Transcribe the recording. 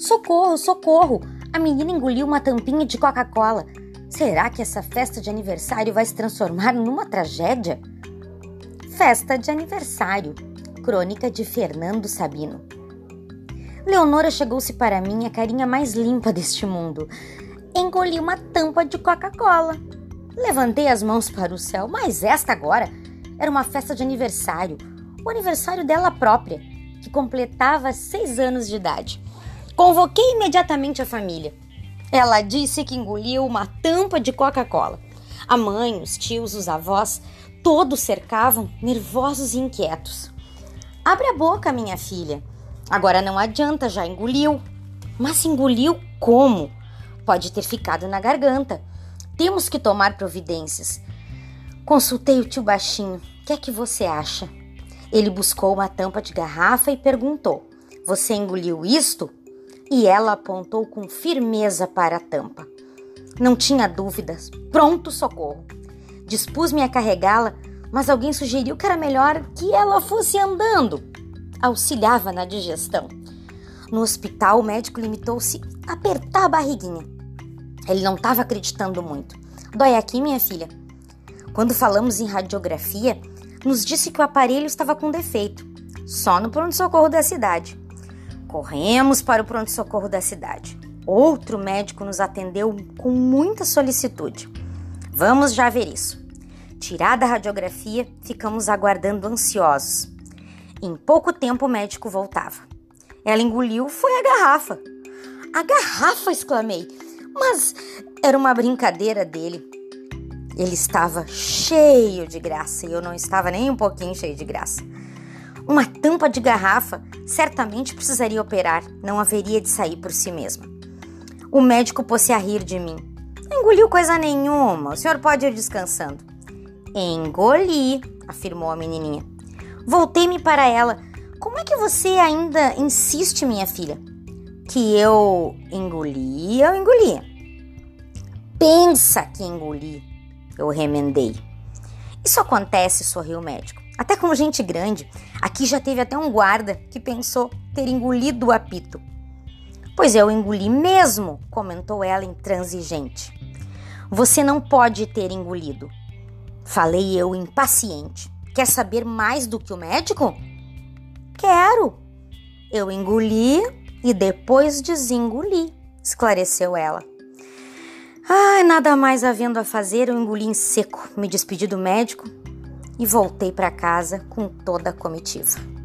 Socorro, socorro! A menina engoliu uma tampinha de Coca-Cola. Será que essa festa de aniversário vai se transformar numa tragédia? Festa de aniversário. Crônica de Fernando Sabino. Leonora chegou-se para mim a carinha mais limpa deste mundo. Engoli uma tampa de Coca-Cola. Levantei as mãos para o céu, mas esta agora era uma festa de aniversário, o aniversário dela própria, que completava seis anos de idade. Convoquei imediatamente a família. Ela disse que engoliu uma tampa de Coca-Cola. A mãe, os tios, os avós, todos cercavam, nervosos e inquietos. Abre a boca, minha filha. Agora não adianta, já engoliu. Mas engoliu como? Pode ter ficado na garganta. Temos que tomar providências. Consultei o tio baixinho. O que é que você acha? Ele buscou uma tampa de garrafa e perguntou: Você engoliu isto? E ela apontou com firmeza para a tampa. Não tinha dúvidas. Pronto socorro. Dispus-me a carregá-la, mas alguém sugeriu que era melhor que ela fosse andando. Auxiliava na digestão. No hospital, o médico limitou-se a apertar a barriguinha. Ele não estava acreditando muito. Dói aqui, minha filha? Quando falamos em radiografia, nos disse que o aparelho estava com defeito, só no pronto-socorro da cidade. Corremos para o pronto-socorro da cidade. Outro médico nos atendeu com muita solicitude. Vamos já ver isso. Tirada a radiografia, ficamos aguardando ansiosos. Em pouco tempo o médico voltava. Ela engoliu foi a garrafa. A garrafa, exclamei. Mas era uma brincadeira dele. Ele estava cheio de graça e eu não estava nem um pouquinho cheio de graça. Uma tampa de garrafa certamente precisaria operar, não haveria de sair por si mesma. O médico pôs-se a rir de mim. Engoliu coisa nenhuma, o senhor pode ir descansando. Engoli, afirmou a menininha. Voltei-me para ela. Como é que você ainda insiste, minha filha? Que eu engoli, eu engoli. Pensa que engoli, eu remendei. Isso acontece, sorriu o médico. Até com gente grande. Aqui já teve até um guarda que pensou ter engolido o apito. Pois eu engoli mesmo, comentou ela intransigente. Você não pode ter engolido. Falei eu impaciente. Quer saber mais do que o médico? Quero. Eu engoli e depois desengoli, esclareceu ela. Ai, nada mais havendo a fazer, eu engoli em seco. Me despedi do médico e voltei para casa com toda a comitiva.